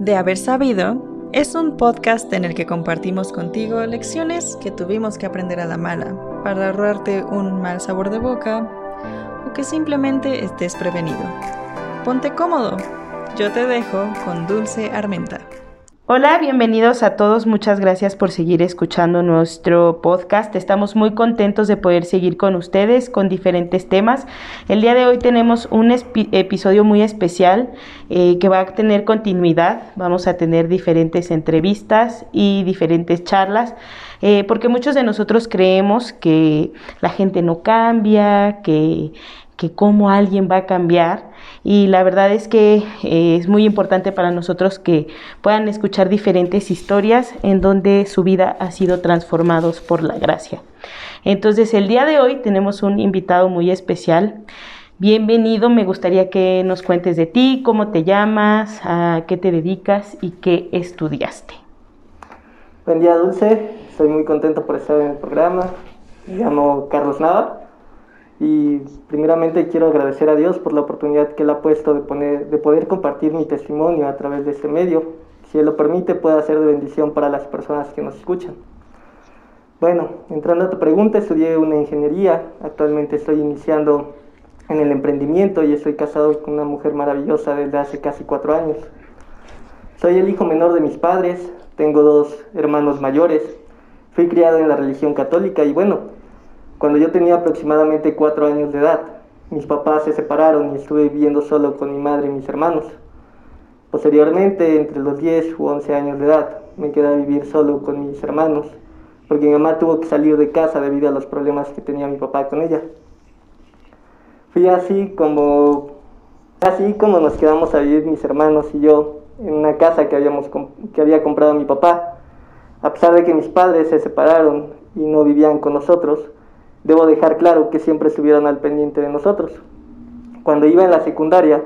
De haber sabido es un podcast en el que compartimos contigo lecciones que tuvimos que aprender a la mala para ahorrarte un mal sabor de boca o que simplemente estés prevenido. Ponte cómodo, yo te dejo con Dulce Armenta. Hola, bienvenidos a todos. Muchas gracias por seguir escuchando nuestro podcast. Estamos muy contentos de poder seguir con ustedes con diferentes temas. El día de hoy tenemos un episodio muy especial eh, que va a tener continuidad. Vamos a tener diferentes entrevistas y diferentes charlas. Eh, porque muchos de nosotros creemos que la gente no cambia, que, que cómo alguien va a cambiar y la verdad es que eh, es muy importante para nosotros que puedan escuchar diferentes historias en donde su vida ha sido transformados por la gracia. Entonces el día de hoy tenemos un invitado muy especial. Bienvenido, me gustaría que nos cuentes de ti, cómo te llamas, a qué te dedicas y qué estudiaste. Buen día, Dulce. Estoy muy contento por estar en el programa. Me llamo Carlos Nava y primeramente quiero agradecer a Dios por la oportunidad que Él ha puesto de, poner, de poder compartir mi testimonio a través de este medio. Si Él lo permite, pueda ser de bendición para las personas que nos escuchan. Bueno, entrando a tu pregunta, estudié una ingeniería. Actualmente estoy iniciando en el emprendimiento y estoy casado con una mujer maravillosa desde hace casi cuatro años. Soy el hijo menor de mis padres, tengo dos hermanos mayores, fui criado en la religión católica y bueno, cuando yo tenía aproximadamente cuatro años de edad, mis papás se separaron y estuve viviendo solo con mi madre y mis hermanos. Posteriormente, entre los 10 u 11 años de edad, me quedé a vivir solo con mis hermanos, porque mi mamá tuvo que salir de casa debido a los problemas que tenía mi papá con ella. Fui así como, así como nos quedamos a vivir mis hermanos y yo en una casa que, habíamos, que había comprado mi papá. A pesar de que mis padres se separaron y no vivían con nosotros, Debo dejar claro que siempre estuvieron al pendiente de nosotros. Cuando iba en la secundaria,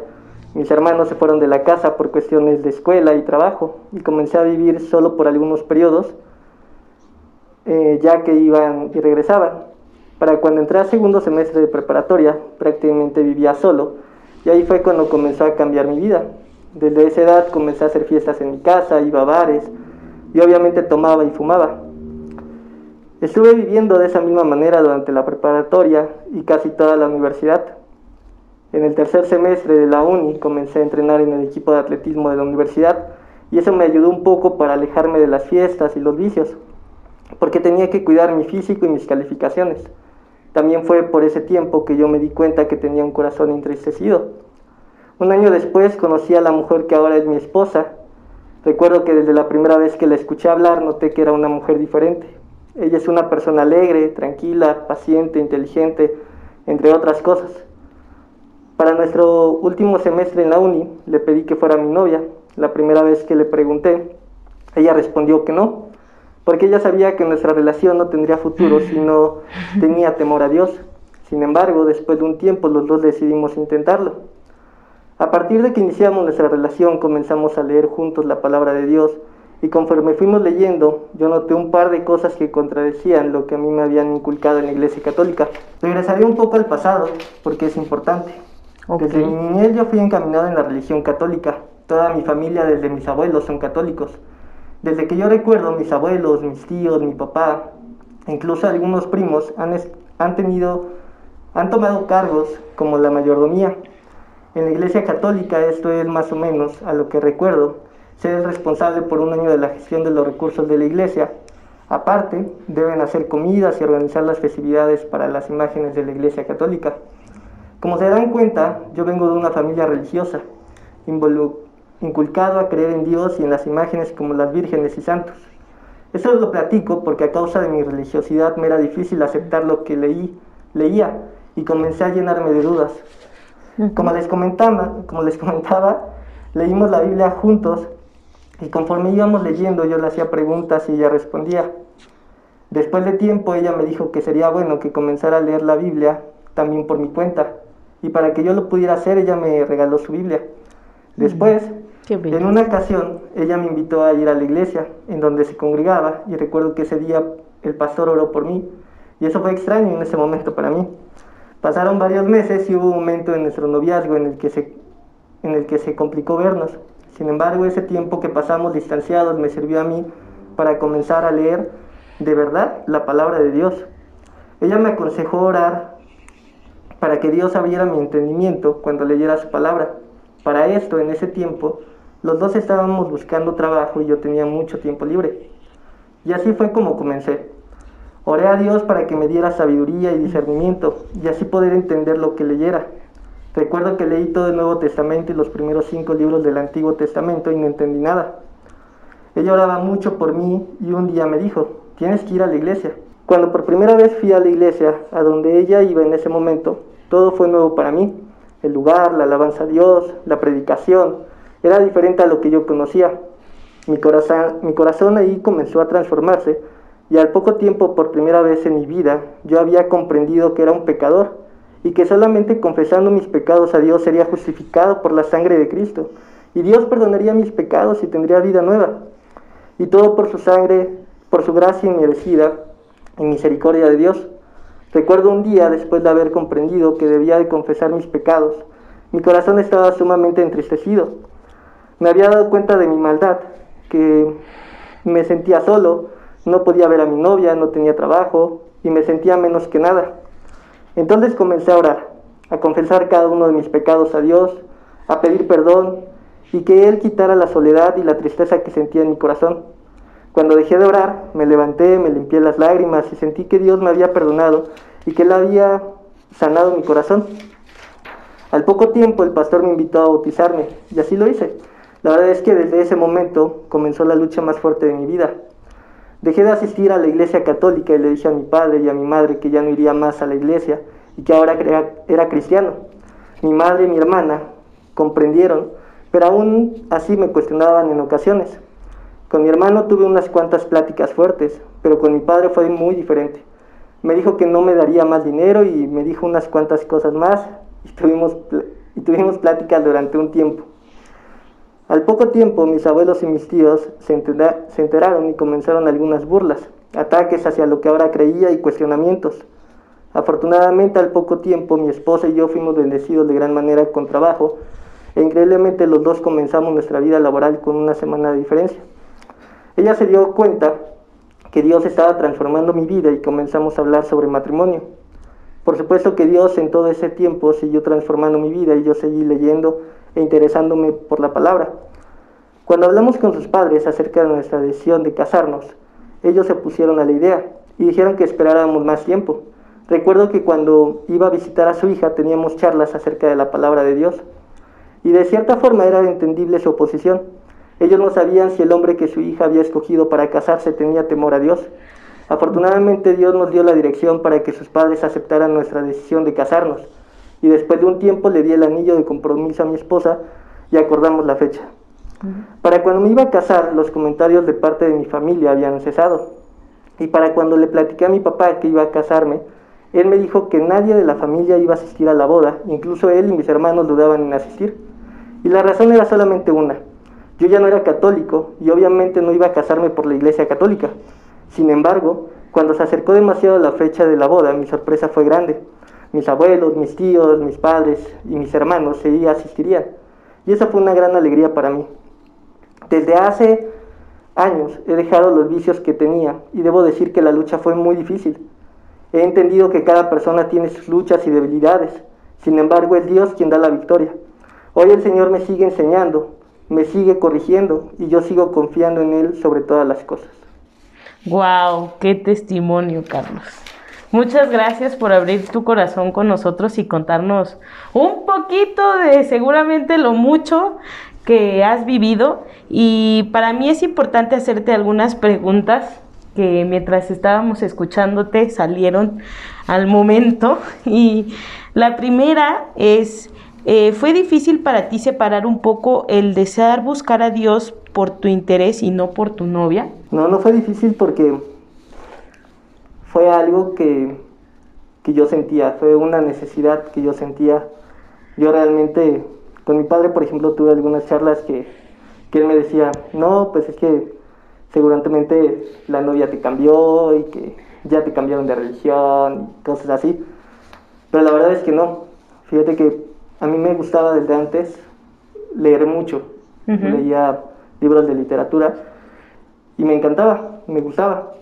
mis hermanos se fueron de la casa por cuestiones de escuela y trabajo y comencé a vivir solo por algunos periodos, eh, ya que iban y regresaban. Para cuando entré a segundo semestre de preparatoria, prácticamente vivía solo y ahí fue cuando comenzó a cambiar mi vida. Desde esa edad comencé a hacer fiestas en mi casa, iba a bares y obviamente tomaba y fumaba. Estuve viviendo de esa misma manera durante la preparatoria y casi toda la universidad. En el tercer semestre de la uni comencé a entrenar en el equipo de atletismo de la universidad y eso me ayudó un poco para alejarme de las fiestas y los vicios, porque tenía que cuidar mi físico y mis calificaciones. También fue por ese tiempo que yo me di cuenta que tenía un corazón entristecido. Un año después conocí a la mujer que ahora es mi esposa. Recuerdo que desde la primera vez que la escuché hablar noté que era una mujer diferente. Ella es una persona alegre, tranquila, paciente, inteligente, entre otras cosas. Para nuestro último semestre en la uni le pedí que fuera mi novia. La primera vez que le pregunté, ella respondió que no, porque ella sabía que nuestra relación no tendría futuro si no tenía temor a Dios. Sin embargo, después de un tiempo los dos decidimos intentarlo. A partir de que iniciamos nuestra relación comenzamos a leer juntos la palabra de Dios y conforme fuimos leyendo, yo noté un par de cosas que contradecían lo que a mí me habían inculcado en la Iglesia Católica. Regresaré un poco al pasado, porque es importante. Desde mi niñez yo fui encaminado en la religión católica. Toda mi familia, desde mis abuelos, son católicos. Desde que yo recuerdo, mis abuelos, mis tíos, mi papá, incluso algunos primos, han, han tenido, han tomado cargos como la mayordomía. En la Iglesia Católica esto es más o menos a lo que recuerdo ser el responsable por un año de la gestión de los recursos de la iglesia. Aparte, deben hacer comidas y organizar las festividades para las imágenes de la iglesia católica. Como se dan cuenta, yo vengo de una familia religiosa, inculcado a creer en Dios y en las imágenes como las vírgenes y santos. Eso lo platico porque a causa de mi religiosidad me era difícil aceptar lo que leí, leía y comencé a llenarme de dudas. Como les comentaba, como les comentaba leímos la Biblia juntos y conforme íbamos leyendo yo le hacía preguntas y ella respondía. Después de tiempo ella me dijo que sería bueno que comenzara a leer la Biblia también por mi cuenta. Y para que yo lo pudiera hacer ella me regaló su Biblia. Después, en una ocasión, ella me invitó a ir a la iglesia en donde se congregaba y recuerdo que ese día el pastor oró por mí. Y eso fue extraño en ese momento para mí. Pasaron varios meses y hubo un momento en nuestro noviazgo en el que se, en el que se complicó vernos. Sin embargo, ese tiempo que pasamos distanciados me sirvió a mí para comenzar a leer de verdad la palabra de Dios. Ella me aconsejó orar para que Dios abriera mi entendimiento cuando leyera su palabra. Para esto, en ese tiempo, los dos estábamos buscando trabajo y yo tenía mucho tiempo libre. Y así fue como comencé. Oré a Dios para que me diera sabiduría y discernimiento y así poder entender lo que leyera. Recuerdo que leí todo el Nuevo Testamento y los primeros cinco libros del Antiguo Testamento y no entendí nada. Ella oraba mucho por mí y un día me dijo, tienes que ir a la iglesia. Cuando por primera vez fui a la iglesia, a donde ella iba en ese momento, todo fue nuevo para mí. El lugar, la alabanza a Dios, la predicación, era diferente a lo que yo conocía. Mi corazón, mi corazón ahí comenzó a transformarse y al poco tiempo, por primera vez en mi vida, yo había comprendido que era un pecador y que solamente confesando mis pecados a Dios sería justificado por la sangre de Cristo. Y Dios perdonaría mis pecados y tendría vida nueva. Y todo por su sangre, por su gracia inmerecida y misericordia de Dios. Recuerdo un día, después de haber comprendido que debía de confesar mis pecados, mi corazón estaba sumamente entristecido. Me había dado cuenta de mi maldad, que me sentía solo, no podía ver a mi novia, no tenía trabajo y me sentía menos que nada. Entonces comencé a orar, a confesar cada uno de mis pecados a Dios, a pedir perdón y que Él quitara la soledad y la tristeza que sentía en mi corazón. Cuando dejé de orar, me levanté, me limpié las lágrimas y sentí que Dios me había perdonado y que Él había sanado mi corazón. Al poco tiempo el pastor me invitó a bautizarme y así lo hice. La verdad es que desde ese momento comenzó la lucha más fuerte de mi vida. Dejé de asistir a la iglesia católica y le dije a mi padre y a mi madre que ya no iría más a la iglesia y que ahora era cristiano. Mi madre y mi hermana comprendieron, pero aún así me cuestionaban en ocasiones. Con mi hermano tuve unas cuantas pláticas fuertes, pero con mi padre fue muy diferente. Me dijo que no me daría más dinero y me dijo unas cuantas cosas más y tuvimos, y tuvimos pláticas durante un tiempo. Al poco tiempo mis abuelos y mis tíos se, enteraron y comenzaron algunas burlas, ataques hacia lo que ahora creía y cuestionamientos. Afortunadamente al poco tiempo mi esposa y yo fuimos bendecidos de gran manera con trabajo e increíblemente los dos comenzamos nuestra vida laboral con una semana de diferencia. Ella se dio cuenta que Dios estaba transformando mi vida y comenzamos a hablar sobre matrimonio. Por supuesto que Dios en todo ese tiempo siguió transformando mi vida y yo seguí leyendo e interesándome por la palabra. Cuando hablamos con sus padres acerca de nuestra decisión de casarnos, ellos se pusieron a la idea y dijeron que esperáramos más tiempo. Recuerdo que cuando iba a visitar a su hija teníamos charlas acerca de la palabra de Dios y de cierta forma era entendible su oposición. Ellos no sabían si el hombre que su hija había escogido para casarse tenía temor a Dios. Afortunadamente Dios nos dio la dirección para que sus padres aceptaran nuestra decisión de casarnos y después de un tiempo le di el anillo de compromiso a mi esposa y acordamos la fecha. Para cuando me iba a casar, los comentarios de parte de mi familia habían cesado. Y para cuando le platiqué a mi papá que iba a casarme, él me dijo que nadie de la familia iba a asistir a la boda, incluso él y mis hermanos dudaban en asistir. Y la razón era solamente una. Yo ya no era católico y obviamente no iba a casarme por la iglesia católica. Sin embargo, cuando se acercó demasiado la fecha de la boda, mi sorpresa fue grande mis abuelos, mis tíos, mis padres y mis hermanos sí asistirían. Y esa fue una gran alegría para mí. Desde hace años he dejado los vicios que tenía y debo decir que la lucha fue muy difícil. He entendido que cada persona tiene sus luchas y debilidades. Sin embargo, es Dios quien da la victoria. Hoy el Señor me sigue enseñando, me sigue corrigiendo y yo sigo confiando en Él sobre todas las cosas. ¡Wow! ¡Qué testimonio, Carlos! Muchas gracias por abrir tu corazón con nosotros y contarnos un poquito de seguramente lo mucho que has vivido. Y para mí es importante hacerte algunas preguntas que mientras estábamos escuchándote salieron al momento. Y la primera es, eh, ¿fue difícil para ti separar un poco el desear buscar a Dios por tu interés y no por tu novia? No, no fue difícil porque fue algo que, yo sentía, fue una necesidad que yo sentía. Yo realmente, con mi padre, por ejemplo, tuve algunas charlas que, que él me decía, no, pues es que seguramente la novia te cambió y que ya te cambiaron de religión y cosas así. Pero la verdad es que no. Fíjate que a mí me gustaba desde antes leer mucho leía libros de literatura y me encantaba, me gustaba.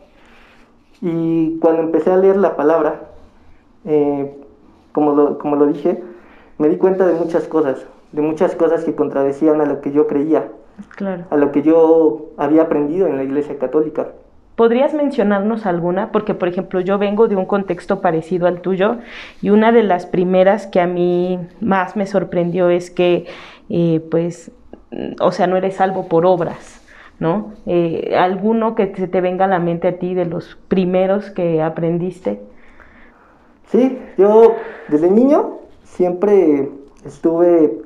Y cuando empecé a leer la palabra, eh, como, lo, como lo dije, me di cuenta de muchas cosas, de muchas cosas que contradecían a lo que yo creía, claro. a lo que yo había aprendido en la Iglesia Católica. ¿Podrías mencionarnos alguna? Porque, por ejemplo, yo vengo de un contexto parecido al tuyo y una de las primeras que a mí más me sorprendió es que, eh, pues, o sea, no eres salvo por obras, ¿no? Eh, ¿Alguno que se te venga a la mente a ti de los primeros que aprendiste? Sí, yo desde niño siempre estuve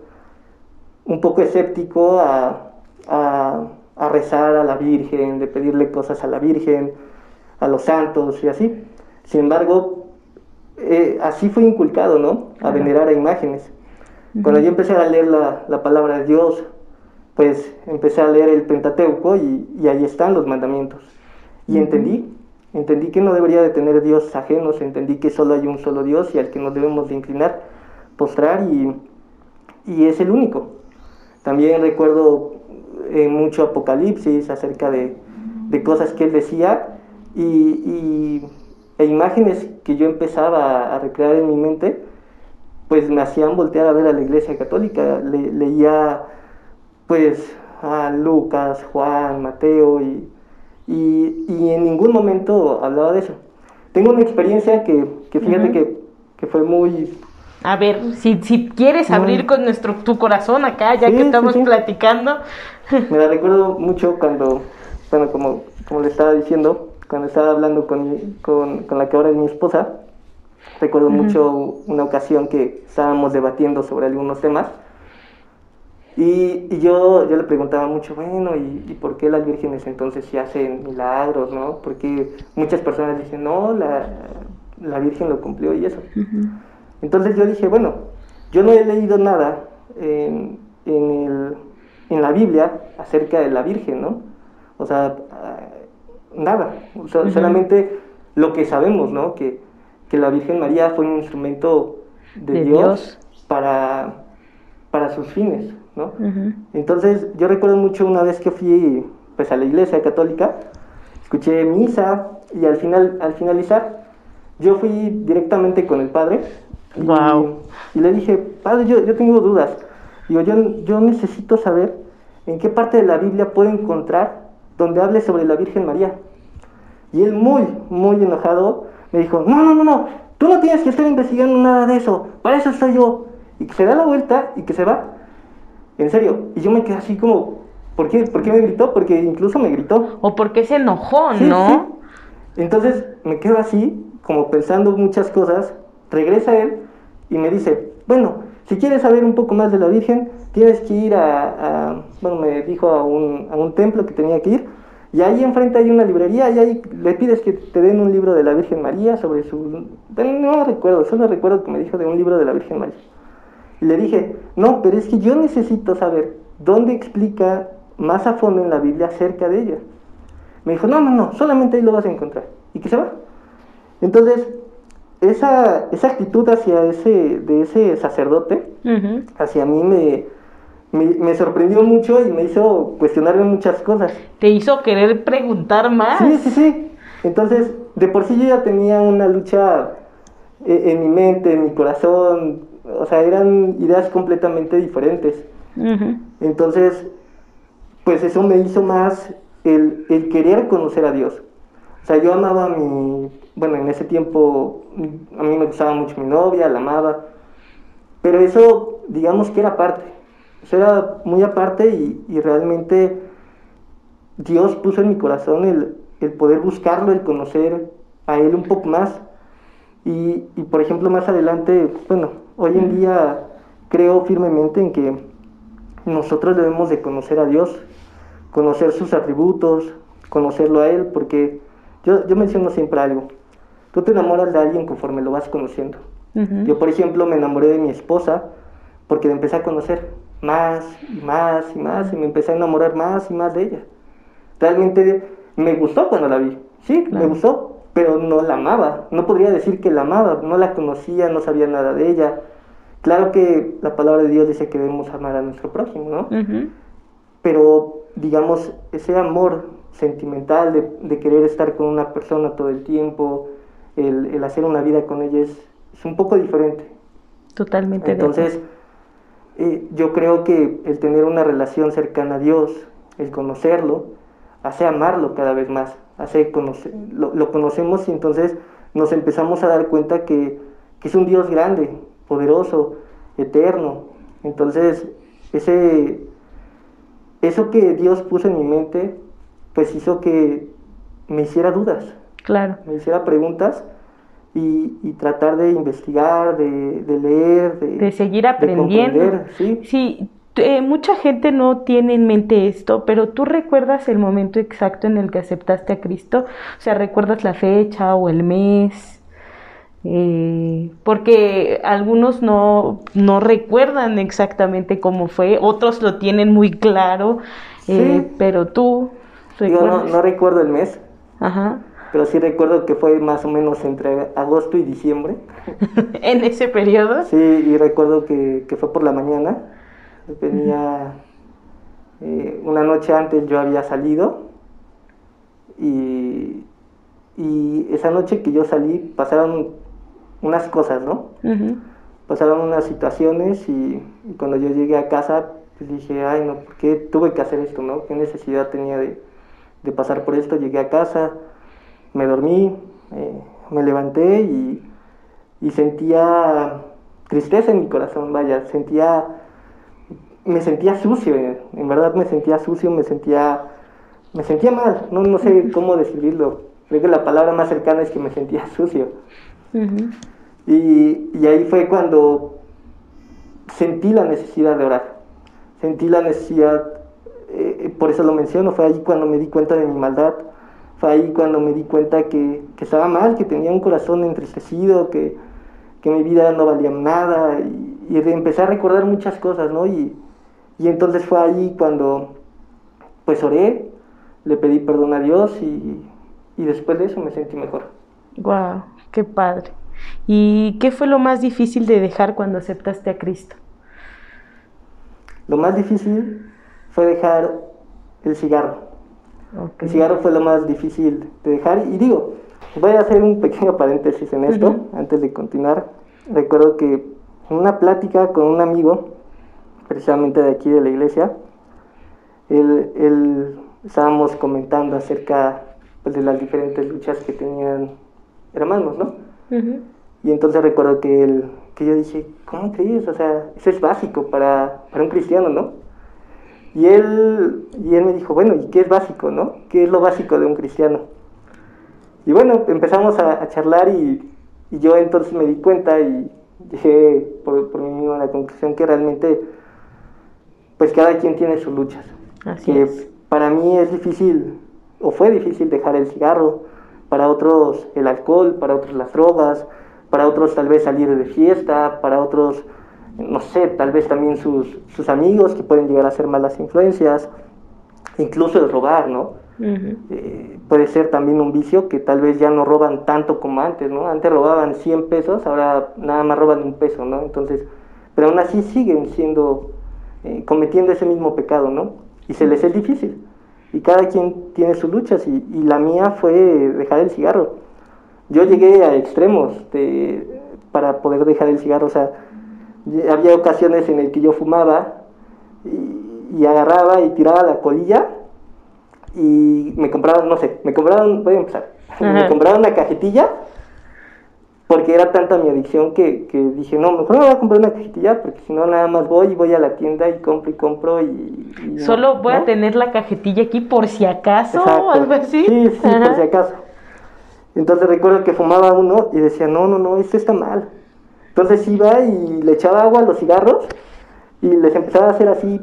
un poco escéptico a, a, rezar a la Virgen, de pedirle cosas a la Virgen, a los santos y así. Sin embargo, eh, así fue inculcado, ¿no? A venerar a imágenes. Cuando yo empecé a leer la, la palabra de Dios, pues empecé a leer el Pentateuco y, ahí están los mandamientos. Y entendí, entendí que no debería de tener dioses ajenos, entendí que solo hay un solo Dios y al que nos debemos de inclinar, postrar y, es el único. También recuerdo eh, mucho Apocalipsis acerca de, cosas que él decía y, e imágenes que yo empezaba a, recrear en mi mente, pues me hacían voltear a ver a la iglesia católica. leía pues a Lucas, Juan, Mateo y, y, en ningún momento hablaba de eso. Tengo una experiencia que, que fíjate que, que, fue muy... A ver, si, si quieres abrir con nuestro tu corazón acá, ya que estamos platicando. Me la recuerdo mucho cuando, bueno, como, como le estaba diciendo, cuando estaba hablando con, con, con la que ahora es mi esposa, recuerdo mucho una ocasión que estábamos debatiendo sobre algunos temas y, y, yo, yo le preguntaba mucho, bueno, ¿y, ¿y, por qué las vírgenes entonces sí hacen milagros, no? Porque muchas personas dicen, no, la, la Virgen lo cumplió y eso. Entonces yo dije, bueno, yo no he leído nada en, en, el, en, la Biblia acerca de la Virgen, ¿no? O sea, nada, solamente lo que sabemos, ¿no? Que, que, la Virgen María fue un instrumento de, Dios, Dios, Para, para sus fines. Entonces, yo recuerdo mucho una vez que fui pues a la iglesia católica, escuché misa y al final al finalizar yo fui directamente con el padre y, le dije, "Padre, yo, yo tengo dudas. Digo, yo, yo necesito saber en qué parte de la Biblia puedo encontrar donde hable sobre la Virgen María." Y él muy muy enojado me dijo, "No, no, no, no, tú no tienes que estar investigando nada de eso. Para eso estoy yo." Y que se da la vuelta y que se va. En serio. Y yo me quedé así como, ¿por qué, ¿por qué me gritó? Porque incluso me gritó. O porque se enojó, ¿no? Entonces me quedo así, como pensando muchas cosas. Regresa él y me dice, bueno, si quieres saber un poco más de la Virgen, tienes que ir a, bueno, me dijo a un, a un templo que tenía que ir. Y ahí enfrente hay una librería y ahí le pides que te den un libro de la Virgen María sobre su... No recuerdo, solo recuerdo que me dijo de un libro de la Virgen María. Y le dije, no, pero es que yo necesito saber dónde explica más a fondo en la Biblia acerca de ella. Me dijo, no, no, no, solamente ahí lo vas a encontrar. Y que se va. Entonces, esa, esa actitud hacia ese, de ese sacerdote, hacia mí me, me, sorprendió mucho y me hizo cuestionarme muchas cosas. Te hizo querer preguntar más. Sí, sí, sí. Entonces, de por sí yo ya tenía una lucha eh, en mi mente, en mi corazón, o sea, eran ideas completamente diferentes. Entonces, pues eso me hizo más el, el, querer conocer a Dios. O sea, yo amaba a mi, bueno, en ese tiempo a mí me gustaba mucho mi novia, la amaba, pero eso, digamos que era aparte, eso era muy aparte y, y realmente Dios puso en mi corazón el, el, poder buscarlo, el conocer a Él un poco más. Y, y por ejemplo, más adelante, bueno, Hoy en día creo firmemente en que nosotros debemos de conocer a Dios, conocer sus atributos, conocerlo a Él, porque yo, yo menciono siempre algo. Tú te enamoras de alguien conforme lo vas conociendo. Yo, por ejemplo, me enamoré de mi esposa porque me empecé a conocer más y más y más y me empecé a enamorar más y más de ella. Realmente me gustó cuando la vi, sí, me gustó, pero no la amaba. No podría decir que la amaba, no la conocía, no sabía nada de ella. Claro que la palabra de Dios dice que debemos amar a nuestro prójimo, ¿no? pero digamos, ese amor sentimental de, querer estar con una persona todo el tiempo, el, hacer una vida con ella es, un poco diferente. Totalmente. Entonces, eh, yo creo que el tener una relación cercana a Dios, el conocerlo, hace amarlo cada vez más, hace conocer, lo, conocemos y entonces nos empezamos a dar cuenta que, que es un Dios grande, poderoso, eterno. Entonces, ese, eso que Dios puso en mi mente, pues hizo que me hiciera dudas. Claro. Me hiciera preguntas y, tratar de investigar, de, leer, de, seguir aprendiendo. ¿sí? sí eh, mucha gente no tiene en mente esto, pero tú recuerdas el momento exacto en el que aceptaste a Cristo, o sea, recuerdas la fecha o el mes. Eh, porque algunos no, no, recuerdan exactamente cómo fue, otros lo tienen muy claro, eh, pero tú... no, no, recuerdo el mes, Ajá. pero sí recuerdo que fue más o menos entre agosto y diciembre. ¿En ese periodo? Sí, y recuerdo que, que fue por la mañana, tenía... Eh, una noche antes yo había salido y, y esa noche que yo salí pasaron unas cosas, ¿no? Pasaron unas situaciones y, cuando yo llegué a casa, pues dije, ay, no, ¿por qué tuve que hacer esto, no? ¿Qué necesidad tenía de, pasar por esto? Llegué a casa, me dormí, eh, me levanté y, sentía tristeza en mi corazón, vaya, sentía, me sentía sucio, en verdad me sentía sucio, me sentía, me sentía mal, no, no sé cómo describirlo, creo que la palabra más cercana es que me sentía sucio. Y, ahí fue cuando sentí la necesidad de orar. Sentí la necesidad, eh, por eso lo menciono, fue ahí cuando me di cuenta de mi maldad. Fue ahí cuando me di cuenta que, estaba mal, que tenía un corazón entristecido, que, mi vida no valía nada. Y, y, empecé a recordar muchas cosas, ¿no? Y, y entonces fue ahí cuando pues oré, le pedí perdón a Dios y, y después de eso me sentí mejor. Wow, qué padre. ¿Y qué fue lo más difícil de dejar cuando aceptaste a Cristo? Lo más difícil fue dejar el cigarro. El cigarro fue lo más difícil de dejar. Y digo, voy a hacer un pequeño paréntesis en esto, antes de continuar. Recuerdo que en una plática con un amigo, precisamente de aquí de la iglesia, él, estábamos comentando acerca pues, de las diferentes luchas que tenían hermanos, ¿no? Y entonces recuerdo que, él, que yo dije, ¿cómo crees? O sea, eso es básico para, para un cristiano, ¿no? Y él, y él me dijo, bueno, ¿y qué es básico, no? ¿Qué es lo básico de un cristiano? Y bueno, empezamos a, charlar y, y, yo entonces me di cuenta y llegué por, por mí mismo a la conclusión que realmente, pues cada quien tiene sus luchas. Así que es. para mí es difícil, o fue difícil dejar el cigarro, para otros el alcohol, para otros las drogas, para otros tal vez salir de fiesta, para otros, no sé, tal vez también sus, sus amigos que pueden llegar a ser malas influencias, incluso el robar, ¿no? Eh, puede ser también un vicio que tal vez ya no roban tanto como antes, ¿no? Antes robaban 100 pesos, ahora nada más roban un peso, ¿no? Entonces, pero aún así siguen siendo, eh, cometiendo ese mismo pecado, ¿no? Y se les es difícil y cada quien tiene sus luchas y, la mía fue dejar el cigarro. Yo llegué a extremos para poder dejar el cigarro, o sea, había ocasiones en las que yo fumaba y, agarraba y tiraba la colilla y me compraban, no sé, me compraban, voy a empezar, me compraban una cajetilla porque era tanta mi adicción que, dije, no, mejor me voy a comprar una cajetilla porque si no nada más voy y voy a la tienda y compro y compro y... Solo voy a tener la cajetilla aquí por si acaso o algo así. Sí, sí, por si acaso. Entonces recuerdo que fumaba uno y decía, no, no, no, esto está mal. Entonces iba y le echaba agua a los cigarros y les empezaba a hacer así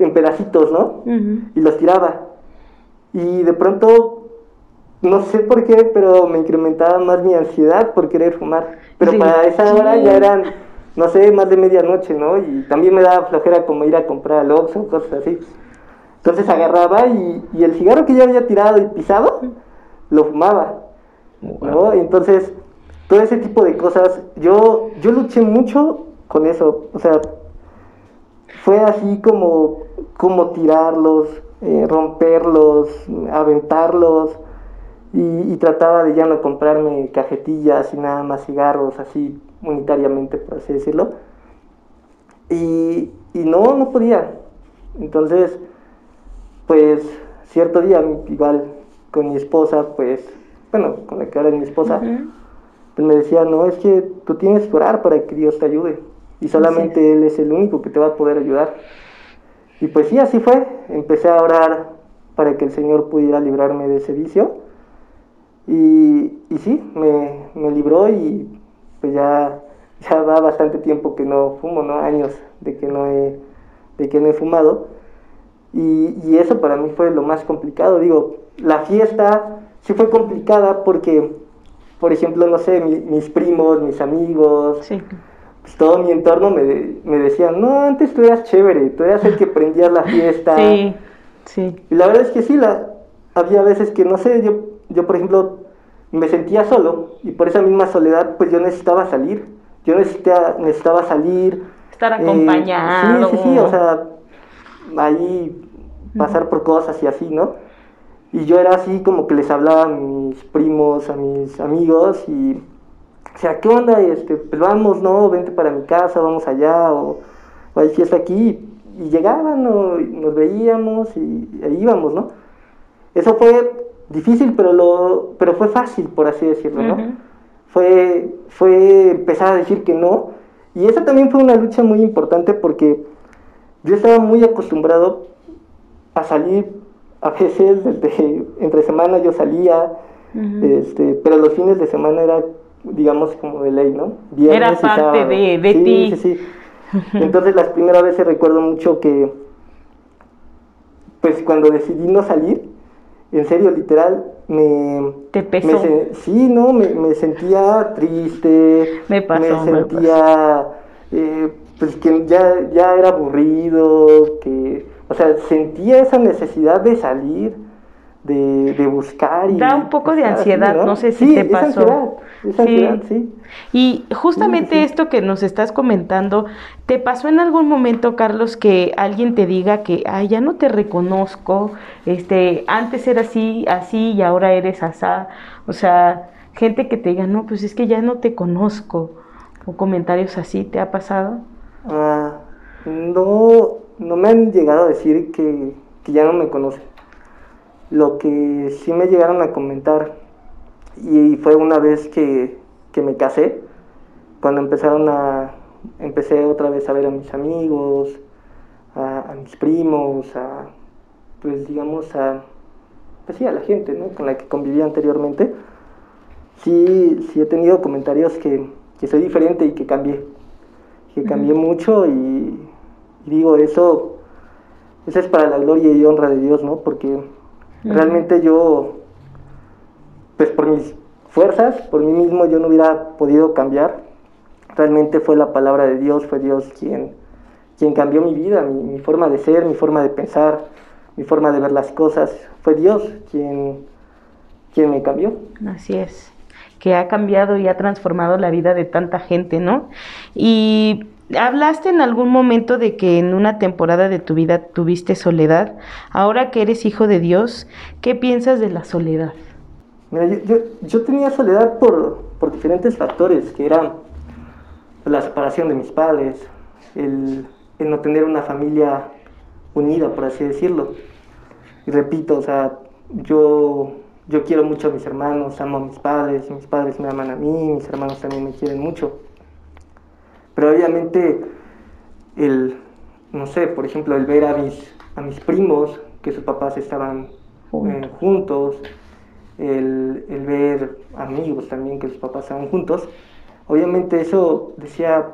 en pedacitos, ¿no? Y los tiraba. Y de pronto no sé por qué, pero me incrementaba más mi ansiedad por querer fumar. Pero para esa hora ya eran, no sé, más de medianoche, ¿no? Y también me daba flojera como ir a comprar al Oxxo, cosas así. Entonces agarraba y, el cigarro que yo había tirado y pisado, lo fumaba, ¿no? entonces, todo ese tipo de cosas, yo, yo luché mucho con eso, o sea, fue así como cómo tirarlos, eh, romperlos, aventarlos. Y, trataba de ya no comprarme cajetillas y nada más cigarros, así unitariamente, por así decirlo. Y, y no, no podía. Entonces, pues cierto día, igual con mi esposa, pues, bueno, con la que ahora es mi esposa, pues me decía, no, es que tú tienes que orar para que Dios te ayude. Y solamente Él es el único que te va a poder ayudar. Y pues sí, así fue. Empecé a orar para que el Señor pudiera librarme de ese vicio. Y, y sí, me, me libró y pues ya, ya va bastante tiempo que no fumo, ¿no? Años de que no he, de que no he fumado. Y, y eso para mí fue lo más complicado. Digo, la fiesta sí fue complicada porque, por ejemplo, no sé, mis primos, mis amigos, pues todo mi entorno me, me decían, no, antes tú eras chévere, tú eras el que prendías la fiesta. Sí, sí. Y la verdad es que sí, la, había veces que, no sé, yo, yo por ejemplo, me sentía solo y por esa misma soledad, pues yo necesitaba salir. Yo necesitaba, necesitaba salir. Estar eh, acompañado. sí, sí, sí, o sea, ahí pasar por cosas y así, ¿no? Y yo era así como que les hablaba a mis primos, a mis amigos y, o sea, ¿qué onda? Este, pues vamos, ¿no? Vente para mi casa, vamos allá o, o hay fiesta aquí. Y llegaban, ¿no? nos veíamos y ahí íbamos, ¿no? Eso fue difícil, pero, lo, pero fue fácil, por así decirlo, ¿no? fue, fue empezar a decir que no. Y esa también fue una lucha muy importante porque yo estaba muy acostumbrado a salir a veces desde entre semana yo salía, este, pero los fines de semana era, digamos, como de ley, ¿no? era parte de, de ti. Sí, sí. Entonces las primeras veces recuerdo mucho que, pues cuando decidí no salir, en serio, literal, me... ¿Te pesó? sí, no, me, me, sentía triste. Me pasó, Me sentía, eh, pues que ya, ya era aburrido, que o sea, sentía esa necesidad de salir, de, de buscar. Y, da un poco de ansiedad, ¿no? sé si te pasó. Ansiedad, esa ansiedad, sí. Y justamente esto que nos estás comentando, ¿te pasó en algún momento, Carlos, que alguien te diga que, ay, ya no te reconozco, este, antes era así, así y ahora eres asá? O sea, gente que te diga, no, pues es que ya no te conozco, o comentarios así, ¿te ha pasado? Ah, no, no me han llegado a decir que, ya no me conocen. Lo que sí me llegaron a comentar, y fue una vez que, me casé, cuando empezaron a, empecé otra vez a ver a mis amigos, a, mis primos, a, pues digamos, a, pues sí, a la gente, ¿no? Con la que convivía anteriormente, sí, sí he tenido comentarios que, que soy diferente y que cambié, que cambié mucho y, y digo, eso, eso es para la gloria y honra de Dios, ¿no? Porque realmente yo, pues por mis fuerzas, por mí mismo, yo no hubiera podido cambiar. Realmente fue la palabra de Dios, fue Dios quien, quien cambió mi vida, mi, forma de ser, mi forma de pensar, mi forma de ver las cosas. Fue Dios quien, quien me cambió. Así es, que ha cambiado y ha transformado la vida de tanta gente, ¿no? Y Hablaste en algún momento de que en una temporada de tu vida tuviste soledad. Ahora que eres hijo de Dios, ¿qué piensas de la soledad? Mira, yo, tenía soledad por, diferentes factores, que eran la separación de mis padres, el, no tener una familia unida, por así decirlo. Y repito, o sea, yo, yo quiero mucho a mis hermanos, amo a mis padres, mis padres me aman a mí, mis hermanos también me quieren mucho. Pero obviamente el, no sé, por ejemplo, el ver a mis, a mis primos, que sus papás estaban eh, juntos, el, el, ver amigos también, que sus papás estaban juntos, obviamente eso decía,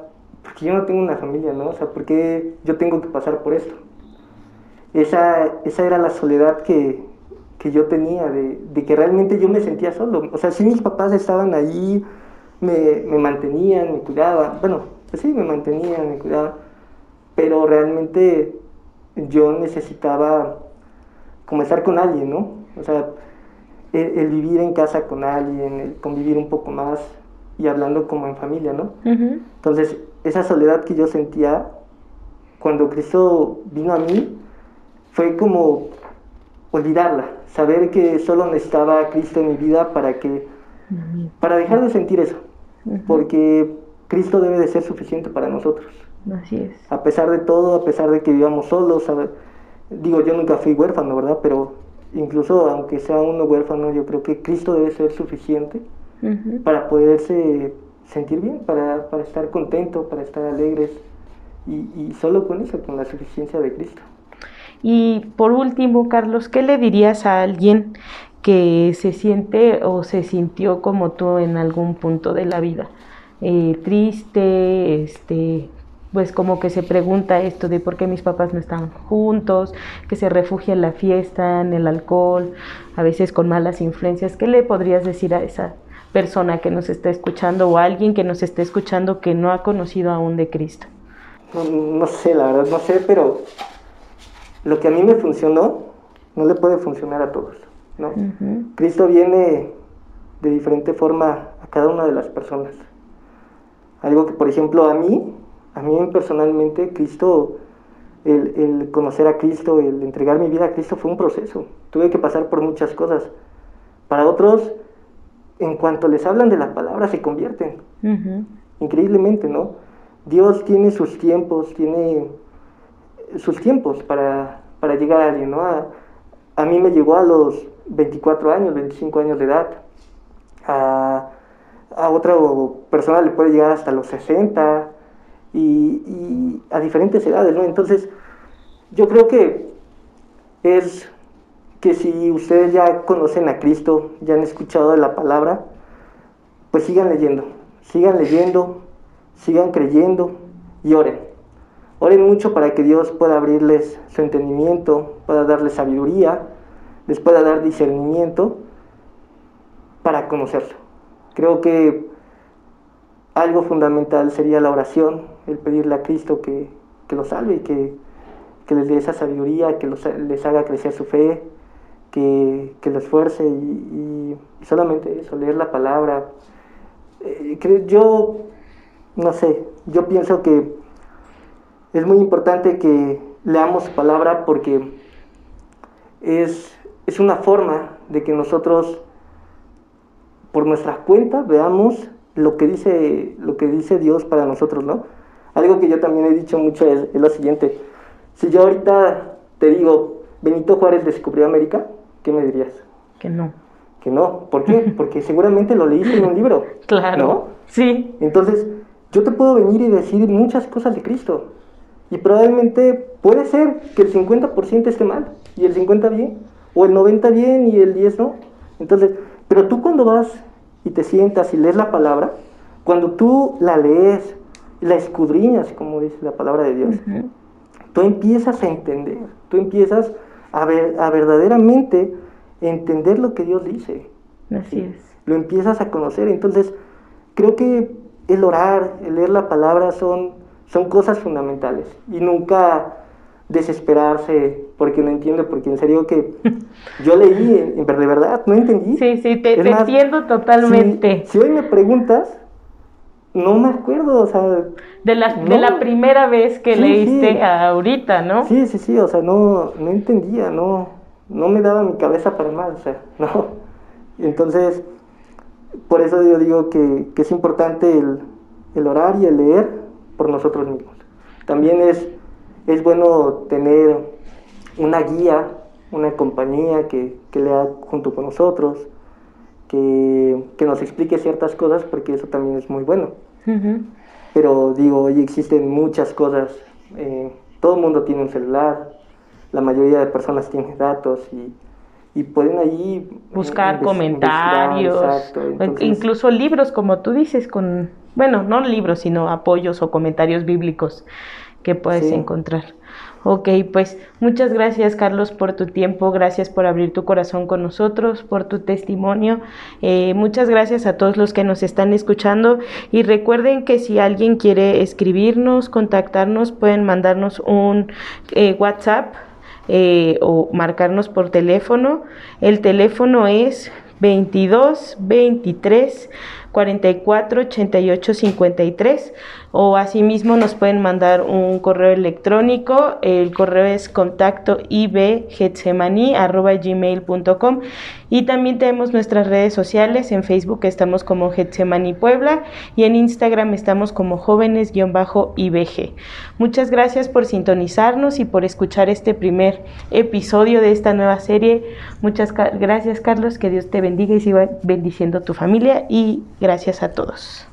porque yo no tengo una familia, ¿no? O sea, ¿por qué yo tengo que pasar por esto? Esa, esa era la soledad que, que yo tenía, de, de, que realmente yo me sentía solo. O sea, si mis papás estaban ahí, me, me mantenían, me cuidaban, bueno, pues sí, me mantenía, me cuidaba, pero realmente yo necesitaba como estar con alguien, ¿no? O sea, el, vivir en casa con alguien, el convivir un poco más y hablando como en familia, ¿no? Entonces, esa soledad que yo sentía cuando Cristo vino a mí, fue como olvidarla, saber que solo necesitaba a Cristo en mi vida para que, para dejar de sentir eso, porque Cristo debe de ser suficiente para nosotros. Así es. A pesar de todo, a pesar de que vivamos solos, digo, yo nunca fui huérfano, ¿verdad? Pero incluso aunque sea uno huérfano, yo creo que Cristo debe ser suficiente para poderse sentir bien, para, para, estar contento, para estar alegres, y, y solo con eso, con la suficiencia de Cristo. Y por último, Carlos, ¿qué le dirías a alguien que se siente o se sintió como tú en algún punto de la vida? Eh, triste, este, pues como que se pregunta esto de por qué mis papás no están juntos, que se refugia en la fiesta, en el alcohol, a veces con malas influencias. ¿Qué le podrías decir a esa persona que nos está escuchando o a alguien que nos esté escuchando que no ha conocido aún de Cristo? No, sé, la verdad, no sé, pero lo que a mí me funcionó no le puede funcionar a todos. ¿no? Cristo viene de diferente forma a cada una de las personas. Algo que, por ejemplo, a mí, a mí personalmente, Cristo, el, el, conocer a Cristo, el entregar mi vida a Cristo fue un proceso. Tuve que pasar por muchas cosas. Para otros, en cuanto les hablan de la palabra, se convierten. Increíblemente, ¿no? Dios tiene sus tiempos, tiene sus tiempos para, para llegar a alguien, ¿no? A, a, mí me llegó a los 24 años, 25 años de edad. A, a otra persona le puede llegar hasta los 60 y, a diferentes edades, ¿no? Entonces, yo creo que es que si ustedes ya conocen a Cristo, ya han escuchado de la palabra, pues sigan leyendo, sigan leyendo, sigan creyendo y oren. Oren mucho para que Dios pueda abrirles su entendimiento, pueda darles sabiduría, les pueda dar discernimiento para conocerlo. Creo que algo fundamental sería la oración, el pedirle a Cristo que, que los salve que, que, les dé esa sabiduría, que les haga crecer su fe, que, que lo esfuerce y, y, solamente eso, leer la palabra. Eh, yo, no sé, yo pienso que es muy importante que leamos su palabra porque es, es una forma de que nosotros por nuestra cuenta veamos lo que dice, lo que dice Dios para nosotros, ¿no? Algo que yo también he dicho mucho es, lo siguiente. Si yo ahorita te digo, Benito Juárez descubrió América, ¿qué me dirías? Que no. Que no. ¿Por qué? Porque seguramente lo leíste en un libro. Claro. ¿No? Sí. Entonces, yo te puedo venir y decir muchas cosas de Cristo. Y probablemente puede ser que el 50% esté mal y el 50% bien, o el 90% bien y el 10% no. Entonces, pero tú cuando vas y te sientas y lees la palabra, cuando tú la lees, la escudriñas, como dice la palabra de Dios, tú empiezas a entender, tú empiezas a, ver, a verdaderamente entender lo que Dios dice. Así es. Lo empiezas a conocer. Entonces, creo que el orar, el leer la palabra son, son cosas fundamentales. Y nunca desesperarse porque no entiendo, porque en serio que yo leí, en, de verdad, no entendí. Sí, sí, te, entiendo totalmente. Si, hoy me preguntas, no me acuerdo, o sea... De la, de la primera vez que leíste ahorita, ¿no? Sí, sí, sí, o sea, no, no entendía, no, no me daba mi cabeza para más, o sea, no. Entonces, por eso yo digo que, que es importante el, el orar y el leer por nosotros mismos. También es es bueno tener una guía, una compañía que, que lea junto con nosotros, que, nos explique ciertas cosas, porque eso también es muy bueno. Pero digo, hoy existen muchas cosas, eh, todo el mundo tiene un celular, la mayoría de personas tienen datos y, pueden ahí buscar comentarios, incluso libros, como tú dices, con, bueno, no libros, sino apoyos o comentarios bíblicos que puedes encontrar. Ok, pues muchas gracias Carlos por tu tiempo, gracias por abrir tu corazón con nosotros, por tu testimonio. Eh, muchas gracias a todos los que nos están escuchando y recuerden que si alguien quiere escribirnos, contactarnos, pueden mandarnos un eh, WhatsApp eh, o marcarnos por teléfono. El teléfono es 22 23 44 88 53 o asimismo nos pueden mandar un correo electrónico. El correo es contacto gmail.com y también tenemos nuestras redes sociales. En Facebook estamos como Getsemani Puebla y en Instagram estamos como jóvenes-ibg. Muchas gracias por sintonizarnos y por escuchar este primer episodio de esta nueva serie. Muchas gracias Carlos, que Dios te bendiga y siga bendiciendo tu familia y gracias a todos.